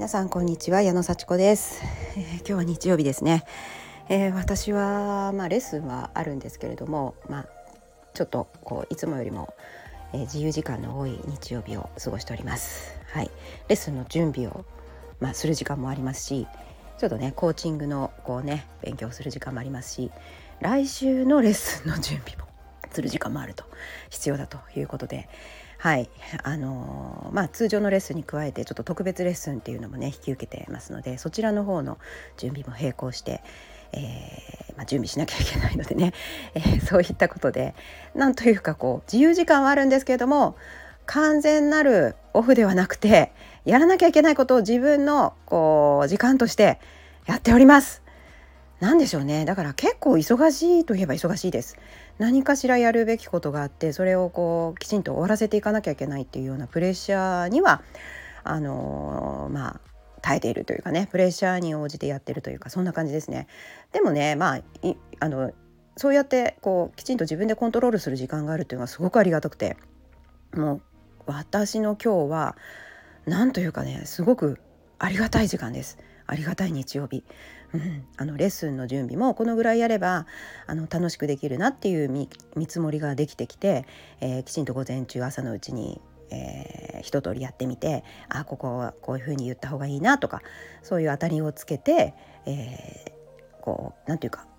皆さんこんにちは矢野幸子です、えー、今日は日曜日ですね、えー、私はまあレッスンはあるんですけれどもまあちょっとこういつもよりも、えー、自由時間の多い日曜日を過ごしております。はい。レッスンの準備をまあする時間もありますしちょっとねコーチングのこうね勉強する時間もありますし来週のレッスンの準備もする時間もあると必要だということではいあの、まあ、通常のレッスンに加えてちょっと特別レッスンっていうのもね引き受けてますのでそちらの方の準備も並行して、えー、まあ、準備しなきゃいけないのでね、えー、そういったことでなんというかこう自由時間はあるんですけれども完全なるオフではなくてやらなきゃいけないことを自分のこう時間としてやっております。何でしょうね。だから結構忙しいといえば忙しいです。何かしらやるべきことがあってそれをこうきちんと終わらせていかなきゃいけないっていうようなプレッシャーにはあのー、まあ耐えているというかね。プレッシャーに応じてやってるというかそんな感じですね。でもねまああのそうやってこうきちんと自分でコントロールする時間があるというのはすごくありがたくて。もう私の今日は何というかねすごくありがたい時間です。ありがたい日曜日。うん、あのレッスンの準備もこのぐらいやればあの楽しくできるなっていう見積もりができてきて、えー、きちんと午前中朝のうちに、えー、一通りやってみてあここはこういうふうに言った方がいいなとかそういう当たりをつけて、えー、こうなんて言うか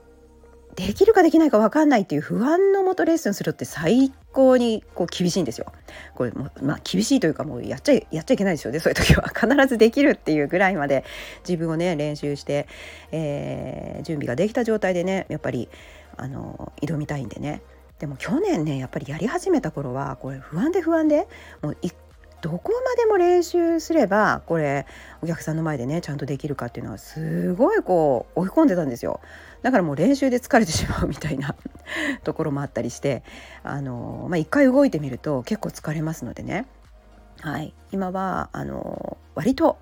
できるかできないか分かんないっていう不安のもとレッスンするって最高にこう厳しいんですよ。これもまあ厳しいというかもうやっちゃやっちゃいけないですよねそういう時は 必ずできるっていうぐらいまで自分をね練習して、えー、準備ができた状態でねやっぱりあの挑みたいんでね。でも去年ねやっぱりやり始めた頃はこれ不安で不安でもう一どこまでも練習すればこれお客さんの前でねちゃんとできるかっていうのはすごいこう追い込んでたんですよ。だからもう練習で疲れてしまうみたいな ところもあったりしてあのまあ一回動いてみると結構疲れますのでね。はい。今はあの割と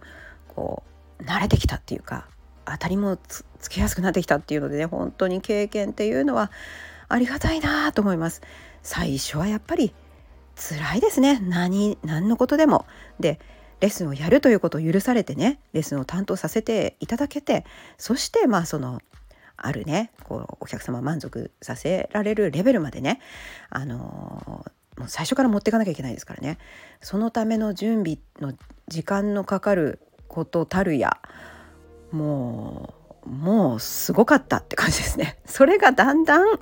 こう慣れてきたっていうか当たりもつつけやすくなってきたっていうのでね本当に経験っていうのはありがたいなと思います。最初はやっぱり辛いですね何何のことでも。でレッスンをやるということを許されてねレッスンを担当させていただけてそしてまあそのあるねこうお客様満足させられるレベルまでねあのー、もう最初から持っていかなきゃいけないですからねそのための準備の時間のかかることたるやもうもうすごかったって感じですね。それがだんだん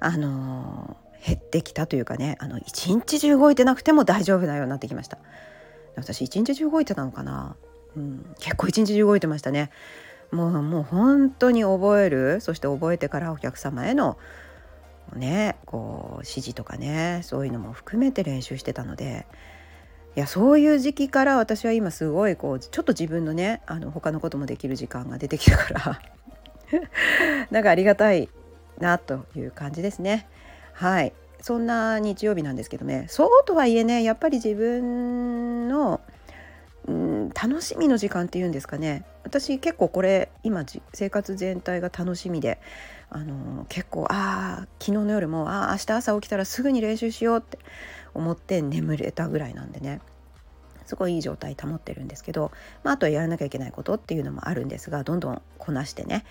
あの減ってきたというかねあの一日中動いてなくても大丈夫なようになってきました。私一日中動いてたのかな、うん、結構一日中動いてましたね。もうもう本当に覚えるそして覚えてからお客様へのねこう指示とかねそういうのも含めて練習してたのでいやそういう時期から私は今すごいこうちょっと自分のねあの他のこともできる時間が出てきたから なんかありがたいなという感じですね。はい。そんな日曜日なんですけどね。そうとはいえねやっぱり自分の、うん、楽しみの時間っていうんですかね。私結構これ今生活全体が楽しみであの結構ああ昨日の夜もああ明日朝起きたらすぐに練習しようって思って眠れたぐらいなんでね。すごいいい状態保ってるんですけど、まあ、あとはやらなきゃいけないことっていうのもあるんですがどんどんこなしてね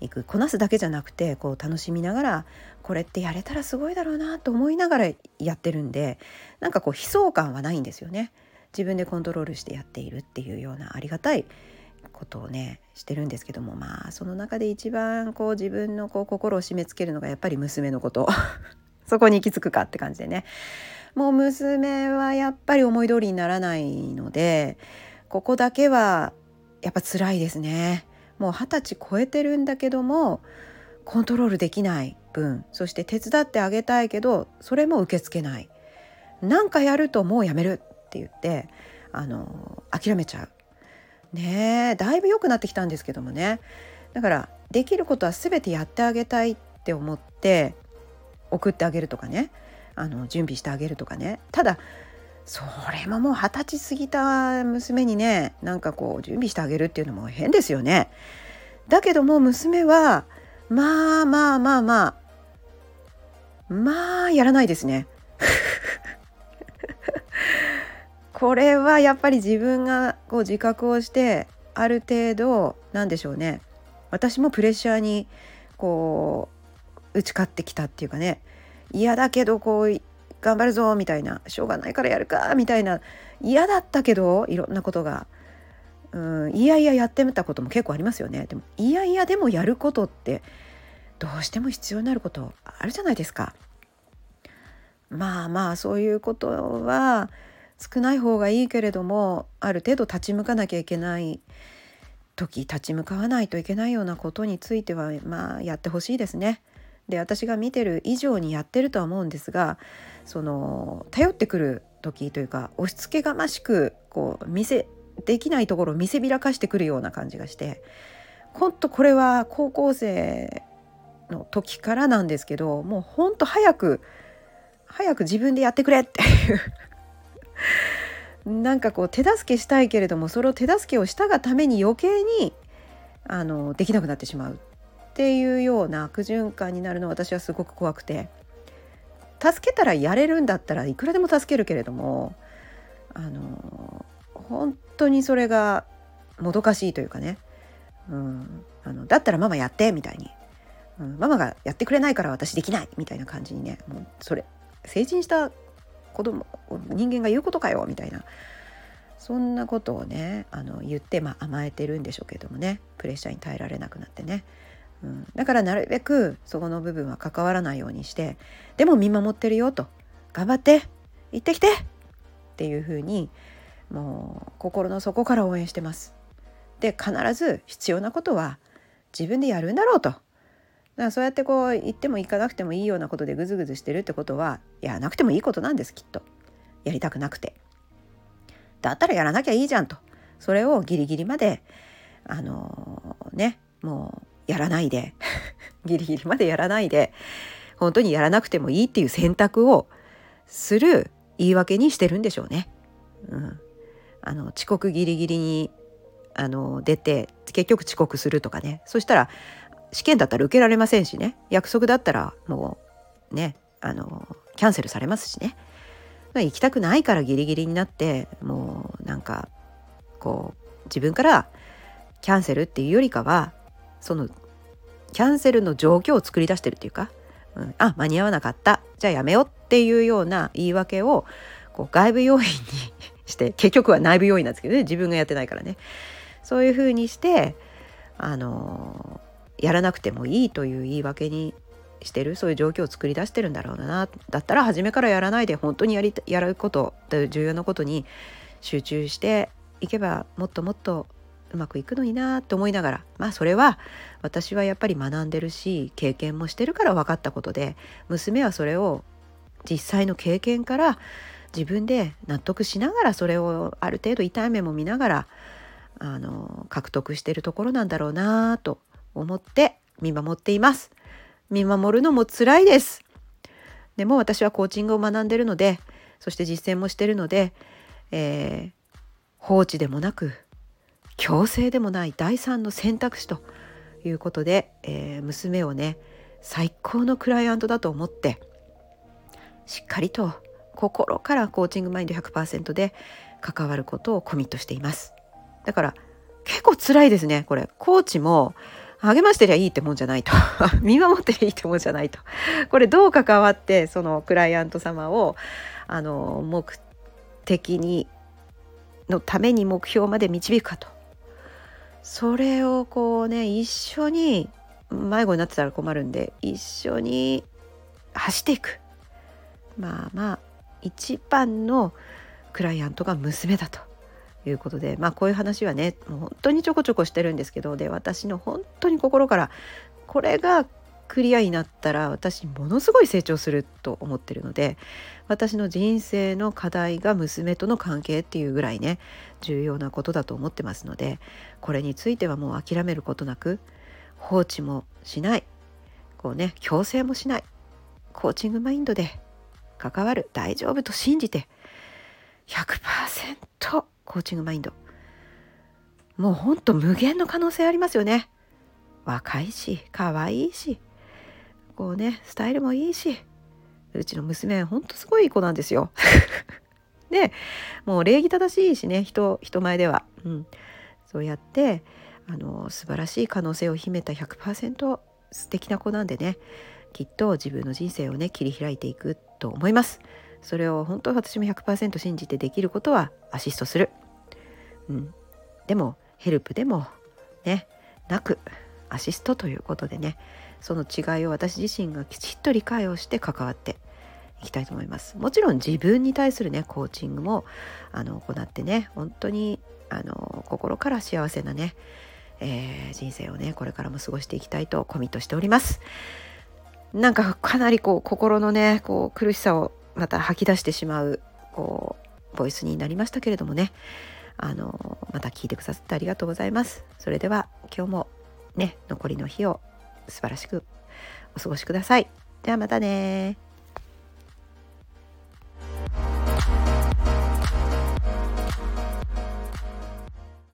いくこなすだけじゃなくてこう楽しみながらこれってやれたらすごいだろうなと思いながらやってるんでなんかこう悲壮感はないんですよね。自分でコントロールしてやっているっていうようなありがたいことをねしてるんですけどもまあその中で一番こう自分のこう心を締め付けるのがやっぱり娘のこと そこに行き着くかって感じでねもう娘はやっぱり思い通りにならないのでここだけはやっぱ辛いですね。もう二十歳超えてるんだけどもコントロールできない分そして手伝ってあげたいけどそれも受け付けない。何かやるともうやめるって言ってあの諦めちゃう。ねえだいぶ良くなってきたんですけどもね。だからできることは全てやってあげたいって思って送ってあげるとかね。あの準備してあげるとかねただそれももう二十歳過ぎた娘にねなんかこう準備してあげるっていうのも変ですよね。だけども娘はまあまあまあまあまあやらないですね。これはやっぱり自分がこう自覚をしてある程度なんでしょうね私もプレッシャーにこう打ち勝ってきたっていうかね嫌だけどこう頑張るぞみたいなしょうがないからやるかみたいな嫌だったけどいろんなことがうんいやいややってみたことも結構ありますよねでもいやいやでもやることってどうしても必要になることあるじゃないですか。まあまあそういうことは少ない方がいいけれどもある程度立ち向かなきゃいけない時立ち向かわないといけないようなことについてはまあやってほしいですね。で私が見てる以上にやってるとは思うんですがその頼ってくる時というか押し付けがましくこう見せできないところを見せびらかしてくるような感じがして本当これは高校生の時からなんですけどもうほんと早く早く自分でやってくれっていう。なんかこう手助けしたいけれどもそれを手助けをしたがために余計にあのできなくなってしまう。っていうような悪循環になるのは私はすごく怖くて。助けたらやれるんだったらいくらでも助けるけれどもあの本当にそれがもどかしいというかね、うん、あのだったらママやってみたいに、うん、ママがやってくれないから私できないみたいな感じにねもうそれ成人した子供人間が言うことかよみたいな。そんなことをねあの言って、まあ、甘えてるんでしょうけどもね。プレッシャーに耐えられなくなってね、うん、だからなるべくそこの部分は関わらないようにしてでも見守ってるよと頑張って行ってきてっていうふうにもう心の底から応援してます。で必ず必要なことは自分でやるんだろうと。だからそうやってこう言っても行かなくてもいいようなことでグズグズしてるってことはやらなくてもいいことなんですきっと。やりたくなくて。だったらやらなきゃいいじゃんと。それをギリギリまであのー、ねもうやらないで。ギリギリまでやらないで。本当にやらなくてもいいっていう選択をする言い訳にしてるんでしょうね。うん、あの遅刻ギリギリにあの出て結局遅刻するとかね。そしたら試験だったら受けられませんしね。約束だったらもうねあのキャンセルされますしね。行きたくないからギリギリになってもうなんかこう自分からキャンセルっていうよりかはそのキャンセルの状況を作り出してるっていうか、うん、あ間に合わなかった。じゃあやめようっていうような言い訳をこう外部要因にして 結局は内部要因なんですけどね。自分がやってないからね。そういうふうにしてあのやらなくてもいいという言い訳にしてる。そういう状況を作り出してるんだろうな。だったら初めからやらないで本当にやりやることという重要なことに集中していけばもっともっとうまくいくのになと思いながらまあそれは私はやっぱり学んでるし経験もしてるから分かったことで娘はそれを実際の経験から自分で納得しながらそれをある程度痛い目も見ながらあの獲得してるところなんだろうなと思って見守っています。見守るのも辛いです。でも私はコーチングを学んでるのでそして実践もしてるので、えー、放置でもなく強制でもない第三の選択肢ということで、えー、娘をね最高のクライアントだと思ってしっかりと心からコーチングマインド100%で関わることをコミットしています。だから結構辛いですねこれ。コーチも励ましてりゃいいってもんじゃないと。見守ってりゃいいってもんじゃないと。これどう関わってそのクライアント様をあの目的にのために目標まで導くかと。それをこうね一緒に迷子になってたら困るんで一緒に走っていく。まあまあ一番のクライアントが娘だと。いうことでまあこういう話はねもう本当にちょこちょこしてるんですけどで私の本当に心からこれがクリアになったら私ものすごい成長すると思ってるので私の人生の課題が娘との関係っていうぐらいね重要なことだと思ってますのでこれについてはもう諦めることなく放置もしないこうね強制もしないコーチングマインドで関わる大丈夫と信じて100%コーチングマインド。もうほんと無限の可能性ありますよね。若いし可愛いしこうねスタイルもいいしうちの娘ほんとすごいいい子なんですよ。でもう礼儀正しいしね人人前では、うん、そうやってあの素晴らしい可能性を秘めた100%素敵な子なんでねきっと自分の人生をね切り開いていくと思います。それを本当私も100%信じてできることはアシストする、うん、でもヘルプでもねなくアシストということでねその違いを私自身がきちっと理解をして関わっていきたいと思います。もちろん自分に対するねコーチングもあの行ってね本当にあの心から幸せなね、えー、人生をねこれからも過ごしていきたいとコミットしております。なんかかなりこう心のねこう苦しさをまた吐き出してしまうこうボイスになりましたけれどもねあのまた聞いてくださってありがとうございます。それでは今日もね残りの日を素晴らしくお過ごしください。ではまたね